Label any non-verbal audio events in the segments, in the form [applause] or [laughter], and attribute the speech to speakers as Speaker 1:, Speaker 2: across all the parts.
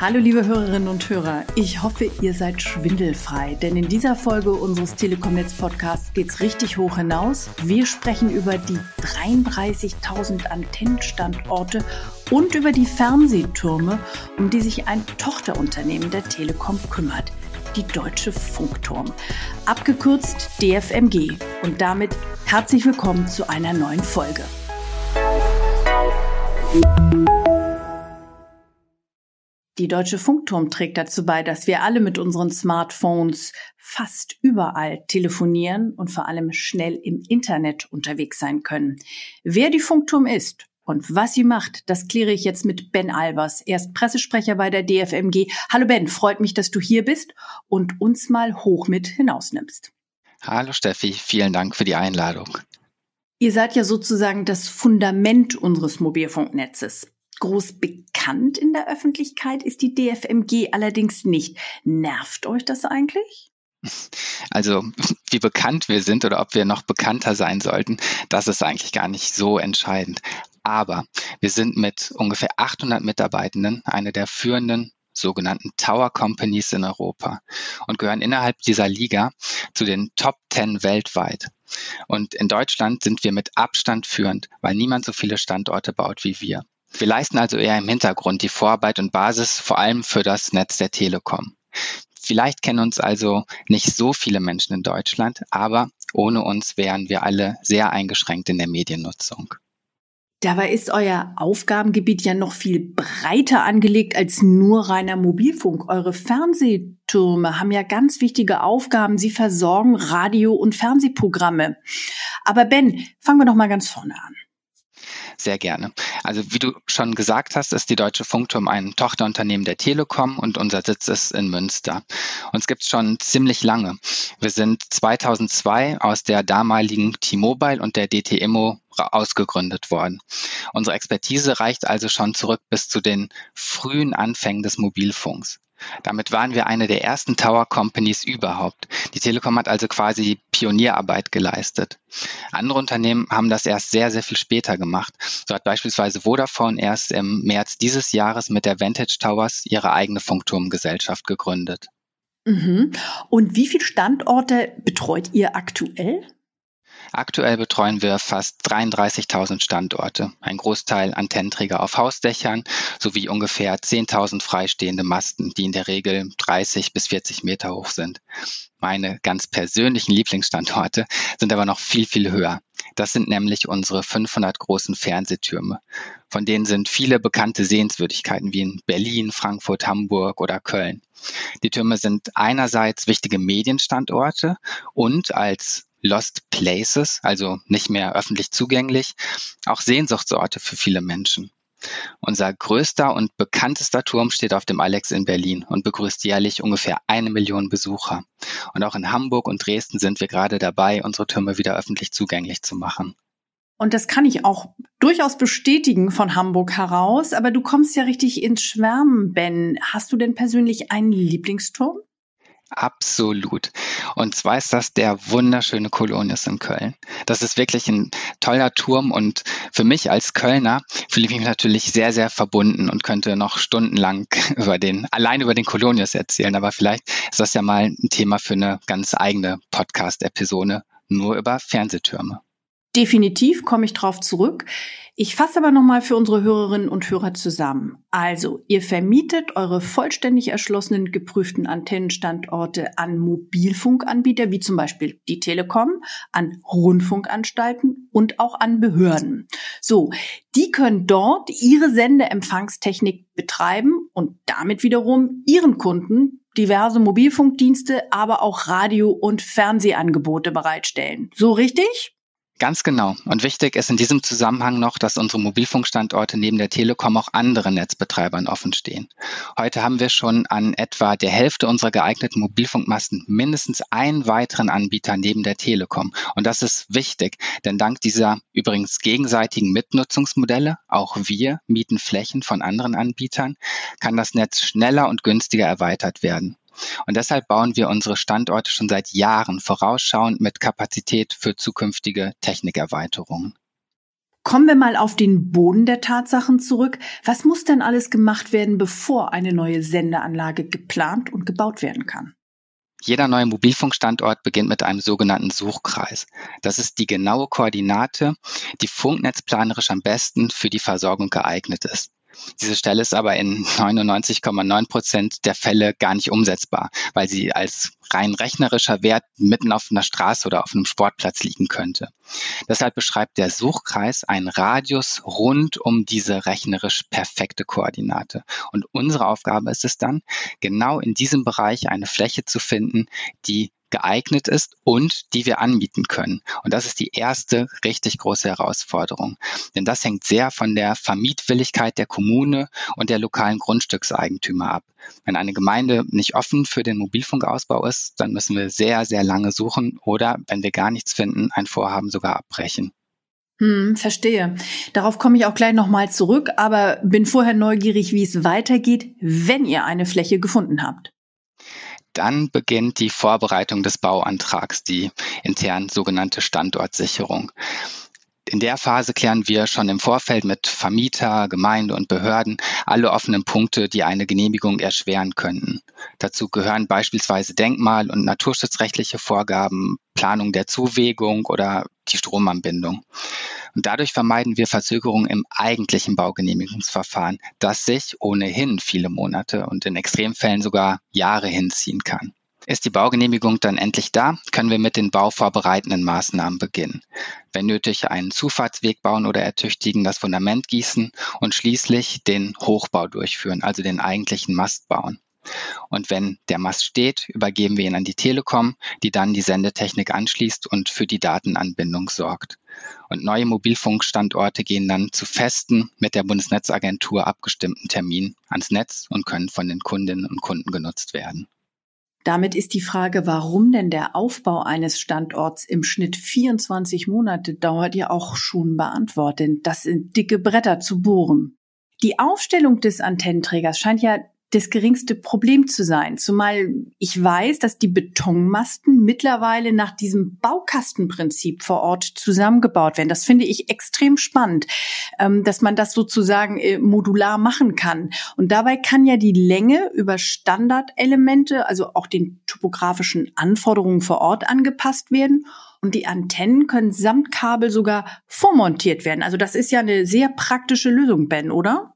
Speaker 1: Hallo liebe Hörerinnen und Hörer, ich hoffe, ihr seid schwindelfrei, denn in dieser Folge unseres Telekom-Netz Podcasts geht's richtig hoch hinaus. Wir sprechen über die 33.000 Antennenstandorte und über die Fernsehtürme, um die sich ein Tochterunternehmen der Telekom kümmert, die Deutsche Funkturm, abgekürzt DFMG. Und damit herzlich willkommen zu einer neuen Folge. Die Deutsche Funkturm trägt dazu bei, dass wir alle mit unseren Smartphones fast überall telefonieren und vor allem schnell im Internet unterwegs sein können. Wer die Funkturm ist und was sie macht, das kläre ich jetzt mit Ben Albers. Er ist Pressesprecher bei der DFMG. Hallo Ben, freut mich, dass du hier bist und uns mal hoch mit hinausnimmst.
Speaker 2: Hallo Steffi, vielen Dank für die Einladung.
Speaker 1: Ihr seid ja sozusagen das Fundament unseres Mobilfunknetzes. Groß bekannt in der Öffentlichkeit ist die DFMG allerdings nicht. Nervt euch das eigentlich?
Speaker 2: Also wie bekannt wir sind oder ob wir noch bekannter sein sollten, das ist eigentlich gar nicht so entscheidend. Aber wir sind mit ungefähr 800 Mitarbeitenden eine der führenden sogenannten Tower Companies in Europa und gehören innerhalb dieser Liga zu den Top 10 weltweit. Und in Deutschland sind wir mit Abstand führend, weil niemand so viele Standorte baut wie wir. Wir leisten also eher im Hintergrund die Vorarbeit und Basis vor allem für das Netz der Telekom. Vielleicht kennen uns also nicht so viele Menschen in Deutschland, aber ohne uns wären wir alle sehr eingeschränkt in der Mediennutzung.
Speaker 1: Dabei ist euer Aufgabengebiet ja noch viel breiter angelegt als nur reiner Mobilfunk. Eure Fernsehtürme haben ja ganz wichtige Aufgaben. Sie versorgen Radio- und Fernsehprogramme. Aber Ben, fangen wir doch mal ganz vorne an.
Speaker 2: Sehr gerne. Also wie du schon gesagt hast, ist die Deutsche Funkturm ein Tochterunternehmen der Telekom und unser Sitz ist in Münster. Uns gibt es schon ziemlich lange. Wir sind 2002 aus der damaligen T-Mobile und der DTIMO ausgegründet worden. Unsere Expertise reicht also schon zurück bis zu den frühen Anfängen des Mobilfunks. Damit waren wir eine der ersten Tower Companies überhaupt. Die Telekom hat also quasi Pionierarbeit geleistet. Andere Unternehmen haben das erst sehr, sehr viel später gemacht. So hat beispielsweise Vodafone erst im März dieses Jahres mit der Vantage Towers ihre eigene Funkturmgesellschaft gegründet.
Speaker 1: Mhm. Und wie viele Standorte betreut ihr aktuell?
Speaker 2: Aktuell betreuen wir fast 33.000 Standorte, ein Großteil Antennenträger auf Hausdächern sowie ungefähr 10.000 freistehende Masten, die in der Regel 30 bis 40 Meter hoch sind. Meine ganz persönlichen Lieblingsstandorte sind aber noch viel, viel höher. Das sind nämlich unsere 500 großen Fernsehtürme. Von denen sind viele bekannte Sehenswürdigkeiten wie in Berlin, Frankfurt, Hamburg oder Köln. Die Türme sind einerseits wichtige Medienstandorte und als Lost Places, also nicht mehr öffentlich zugänglich, auch Sehnsuchtsorte für viele Menschen. Unser größter und bekanntester Turm steht auf dem Alex in Berlin und begrüßt jährlich ungefähr eine Million Besucher. Und auch in Hamburg und Dresden sind wir gerade dabei, unsere Türme wieder öffentlich zugänglich zu machen.
Speaker 1: Und das kann ich auch durchaus bestätigen von Hamburg heraus. Aber du kommst ja richtig ins Schwärmen, Ben. Hast du denn persönlich einen Lieblingsturm?
Speaker 2: Absolut. Und zwar ist das der wunderschöne Kolonius in Köln. Das ist wirklich ein toller Turm und für mich als Kölner fühle ich mich natürlich sehr, sehr verbunden und könnte noch stundenlang [laughs] über den, allein über den Kolonius erzählen. Aber vielleicht ist das ja mal ein Thema für eine ganz eigene Podcast-Episode nur über Fernsehtürme.
Speaker 1: Definitiv komme ich drauf zurück. Ich fasse aber nochmal für unsere Hörerinnen und Hörer zusammen. Also, ihr vermietet eure vollständig erschlossenen, geprüften Antennenstandorte an Mobilfunkanbieter, wie zum Beispiel die Telekom, an Rundfunkanstalten und auch an Behörden. So, die können dort ihre Sendeempfangstechnik betreiben und damit wiederum ihren Kunden diverse Mobilfunkdienste, aber auch Radio- und Fernsehangebote bereitstellen. So richtig?
Speaker 2: Ganz genau. Und wichtig ist in diesem Zusammenhang noch, dass unsere Mobilfunkstandorte neben der Telekom auch anderen Netzbetreibern offen stehen. Heute haben wir schon an etwa der Hälfte unserer geeigneten Mobilfunkmasten mindestens einen weiteren Anbieter neben der Telekom. Und das ist wichtig, denn dank dieser übrigens gegenseitigen Mitnutzungsmodelle, auch wir mieten Flächen von anderen Anbietern, kann das Netz schneller und günstiger erweitert werden. Und deshalb bauen wir unsere Standorte schon seit Jahren vorausschauend mit Kapazität für zukünftige Technikerweiterungen.
Speaker 1: Kommen wir mal auf den Boden der Tatsachen zurück. Was muss denn alles gemacht werden, bevor eine neue Sendeanlage geplant und gebaut werden kann?
Speaker 2: Jeder neue Mobilfunkstandort beginnt mit einem sogenannten Suchkreis. Das ist die genaue Koordinate, die funknetzplanerisch am besten für die Versorgung geeignet ist. Diese Stelle ist aber in 99,9 Prozent der Fälle gar nicht umsetzbar, weil sie als rein rechnerischer Wert mitten auf einer Straße oder auf einem Sportplatz liegen könnte. Deshalb beschreibt der Suchkreis einen Radius rund um diese rechnerisch perfekte Koordinate. Und unsere Aufgabe ist es dann, genau in diesem Bereich eine Fläche zu finden, die geeignet ist und die wir anbieten können. Und das ist die erste richtig große Herausforderung. Denn das hängt sehr von der Vermietwilligkeit der Kommune und der lokalen Grundstückseigentümer ab. Wenn eine Gemeinde nicht offen für den Mobilfunkausbau ist, dann müssen wir sehr, sehr lange suchen oder, wenn wir gar nichts finden, ein Vorhaben sogar abbrechen.
Speaker 1: Hm, verstehe. Darauf komme ich auch gleich nochmal zurück, aber bin vorher neugierig, wie es weitergeht, wenn ihr eine Fläche gefunden habt.
Speaker 2: Dann beginnt die Vorbereitung des Bauantrags, die intern sogenannte Standortsicherung. In der Phase klären wir schon im Vorfeld mit Vermieter, Gemeinde und Behörden alle offenen Punkte, die eine Genehmigung erschweren könnten. Dazu gehören beispielsweise Denkmal- und naturschutzrechtliche Vorgaben, Planung der Zuwegung oder die Stromanbindung. Und dadurch vermeiden wir Verzögerungen im eigentlichen Baugenehmigungsverfahren, das sich ohnehin viele Monate und in Extremfällen sogar Jahre hinziehen kann. Ist die Baugenehmigung dann endlich da, können wir mit den bauvorbereitenden Maßnahmen beginnen. Wenn nötig, einen Zufahrtsweg bauen oder ertüchtigen, das Fundament gießen und schließlich den Hochbau durchführen, also den eigentlichen Mast bauen. Und wenn der Mast steht, übergeben wir ihn an die Telekom, die dann die Sendetechnik anschließt und für die Datenanbindung sorgt. Und neue Mobilfunkstandorte gehen dann zu festen, mit der Bundesnetzagentur abgestimmten Termin ans Netz und können von den Kundinnen und Kunden genutzt werden.
Speaker 1: Damit ist die Frage, warum denn der Aufbau eines Standorts im Schnitt 24 Monate dauert, ja auch schon beantwortet. Das sind dicke Bretter zu bohren. Die Aufstellung des Antennenträgers scheint ja das geringste Problem zu sein. Zumal ich weiß, dass die Betonmasten mittlerweile nach diesem Baukastenprinzip vor Ort zusammengebaut werden. Das finde ich extrem spannend, ähm, dass man das sozusagen äh, modular machen kann. Und dabei kann ja die Länge über Standardelemente, also auch den topografischen Anforderungen vor Ort angepasst werden. Und die Antennen können samt Kabel sogar vormontiert werden. Also das ist ja eine sehr praktische Lösung, Ben, oder?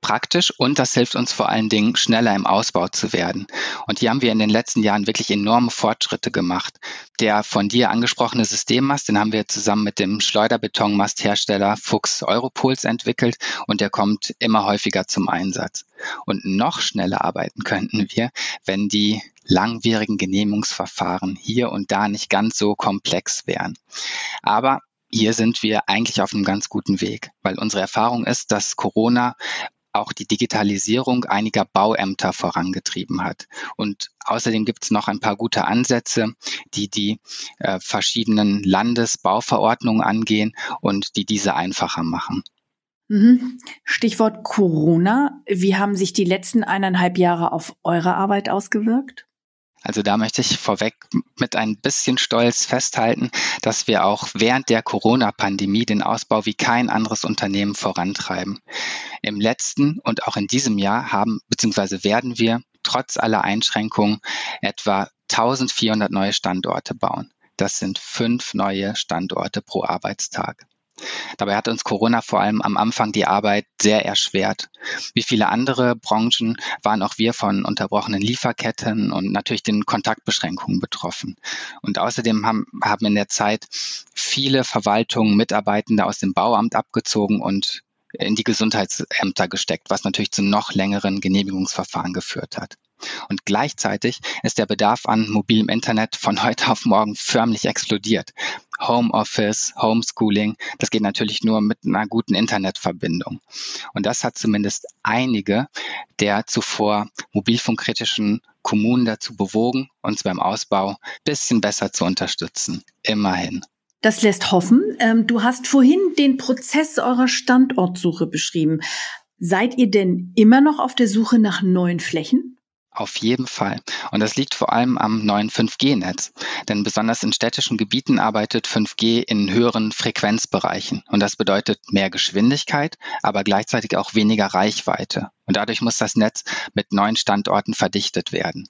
Speaker 2: Praktisch und das hilft uns vor allen Dingen schneller im Ausbau zu werden. Und hier haben wir in den letzten Jahren wirklich enorme Fortschritte gemacht. Der von dir angesprochene Systemmast, den haben wir zusammen mit dem Schleuderbetonmasthersteller Fuchs Europols entwickelt und der kommt immer häufiger zum Einsatz. Und noch schneller arbeiten könnten wir, wenn die langwierigen Genehmigungsverfahren hier und da nicht ganz so komplex wären. Aber hier sind wir eigentlich auf einem ganz guten Weg, weil unsere Erfahrung ist, dass Corona auch die Digitalisierung einiger Bauämter vorangetrieben hat. Und außerdem gibt es noch ein paar gute Ansätze, die die äh, verschiedenen Landesbauverordnungen angehen und die diese einfacher machen.
Speaker 1: Mhm. Stichwort Corona. Wie haben sich die letzten eineinhalb Jahre auf eure Arbeit ausgewirkt?
Speaker 2: Also da möchte ich vorweg mit ein bisschen Stolz festhalten, dass wir auch während der Corona-Pandemie den Ausbau wie kein anderes Unternehmen vorantreiben. Im letzten und auch in diesem Jahr haben bzw. werden wir trotz aller Einschränkungen etwa 1400 neue Standorte bauen. Das sind fünf neue Standorte pro Arbeitstag. Dabei hat uns Corona vor allem am Anfang die Arbeit sehr erschwert. Wie viele andere Branchen waren auch wir von unterbrochenen Lieferketten und natürlich den Kontaktbeschränkungen betroffen. Und außerdem haben, haben in der Zeit viele Verwaltungen Mitarbeitende aus dem Bauamt abgezogen und in die Gesundheitsämter gesteckt, was natürlich zu noch längeren Genehmigungsverfahren geführt hat. Und gleichzeitig ist der Bedarf an mobilem Internet von heute auf morgen förmlich explodiert. Homeoffice, Homeschooling, das geht natürlich nur mit einer guten Internetverbindung. Und das hat zumindest einige der zuvor mobilfunkkritischen Kommunen dazu bewogen, uns beim Ausbau bisschen besser zu unterstützen. Immerhin.
Speaker 1: Das lässt hoffen. Ähm, du hast vorhin den Prozess eurer Standortsuche beschrieben. Seid ihr denn immer noch auf der Suche nach neuen Flächen?
Speaker 2: Auf jeden Fall. Und das liegt vor allem am neuen 5G-Netz. Denn besonders in städtischen Gebieten arbeitet 5G in höheren Frequenzbereichen. Und das bedeutet mehr Geschwindigkeit, aber gleichzeitig auch weniger Reichweite. Und dadurch muss das Netz mit neuen Standorten verdichtet werden.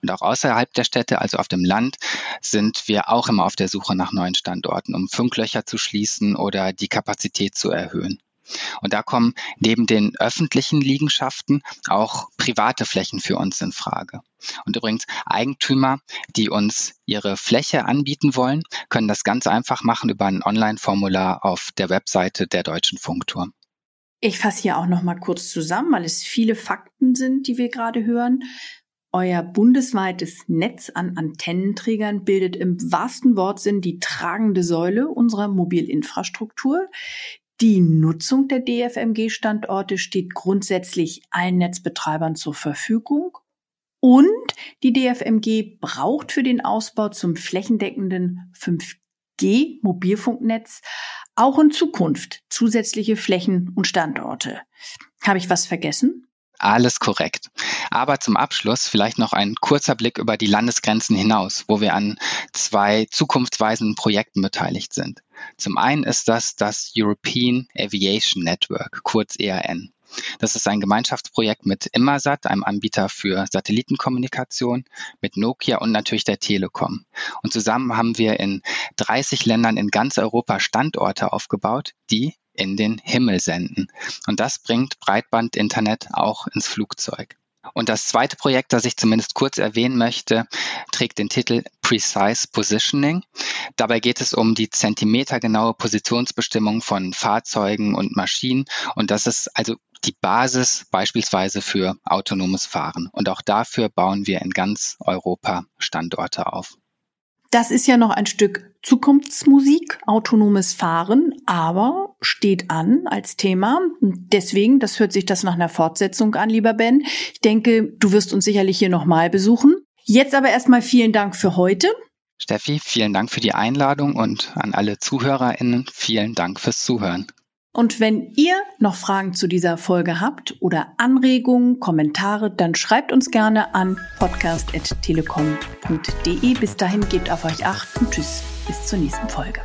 Speaker 2: Und auch außerhalb der Städte, also auf dem Land, sind wir auch immer auf der Suche nach neuen Standorten, um Funklöcher zu schließen oder die Kapazität zu erhöhen. Und da kommen neben den öffentlichen Liegenschaften auch private Flächen für uns in Frage. Und übrigens, Eigentümer, die uns ihre Fläche anbieten wollen, können das ganz einfach machen über ein Online-Formular auf der Webseite der Deutschen Funkturm.
Speaker 1: Ich fasse hier auch noch mal kurz zusammen, weil es viele Fakten sind, die wir gerade hören. Euer bundesweites Netz an Antennenträgern bildet im wahrsten Wortsinn die tragende Säule unserer Mobilinfrastruktur. Die Nutzung der DFMG-Standorte steht grundsätzlich allen Netzbetreibern zur Verfügung. Und die DFMG braucht für den Ausbau zum flächendeckenden 5G-Mobilfunknetz auch in Zukunft zusätzliche Flächen und Standorte. Habe ich was vergessen?
Speaker 2: Alles korrekt. Aber zum Abschluss vielleicht noch ein kurzer Blick über die Landesgrenzen hinaus, wo wir an zwei zukunftsweisenden Projekten beteiligt sind. Zum einen ist das das European Aviation Network, kurz ERN. Das ist ein Gemeinschaftsprojekt mit Immersat, einem Anbieter für Satellitenkommunikation, mit Nokia und natürlich der Telekom. Und zusammen haben wir in 30 Ländern in ganz Europa Standorte aufgebaut, die in den Himmel senden. Und das bringt Breitbandinternet auch ins Flugzeug. Und das zweite Projekt, das ich zumindest kurz erwähnen möchte, trägt den Titel Precise Positioning. Dabei geht es um die zentimetergenaue Positionsbestimmung von Fahrzeugen und Maschinen. Und das ist also die Basis beispielsweise für autonomes Fahren. Und auch dafür bauen wir in ganz Europa Standorte auf.
Speaker 1: Das ist ja noch ein Stück Zukunftsmusik, autonomes Fahren, aber steht an als Thema. Deswegen, das hört sich das nach einer Fortsetzung an, lieber Ben. Ich denke, du wirst uns sicherlich hier nochmal besuchen. Jetzt aber erstmal vielen Dank für heute.
Speaker 2: Steffi, vielen Dank für die Einladung und an alle ZuhörerInnen vielen Dank fürs Zuhören.
Speaker 1: Und wenn ihr noch Fragen zu dieser Folge habt oder Anregungen, Kommentare, dann schreibt uns gerne an podcast.telekom.de. Bis dahin gebt auf euch acht und tschüss, bis zur nächsten Folge.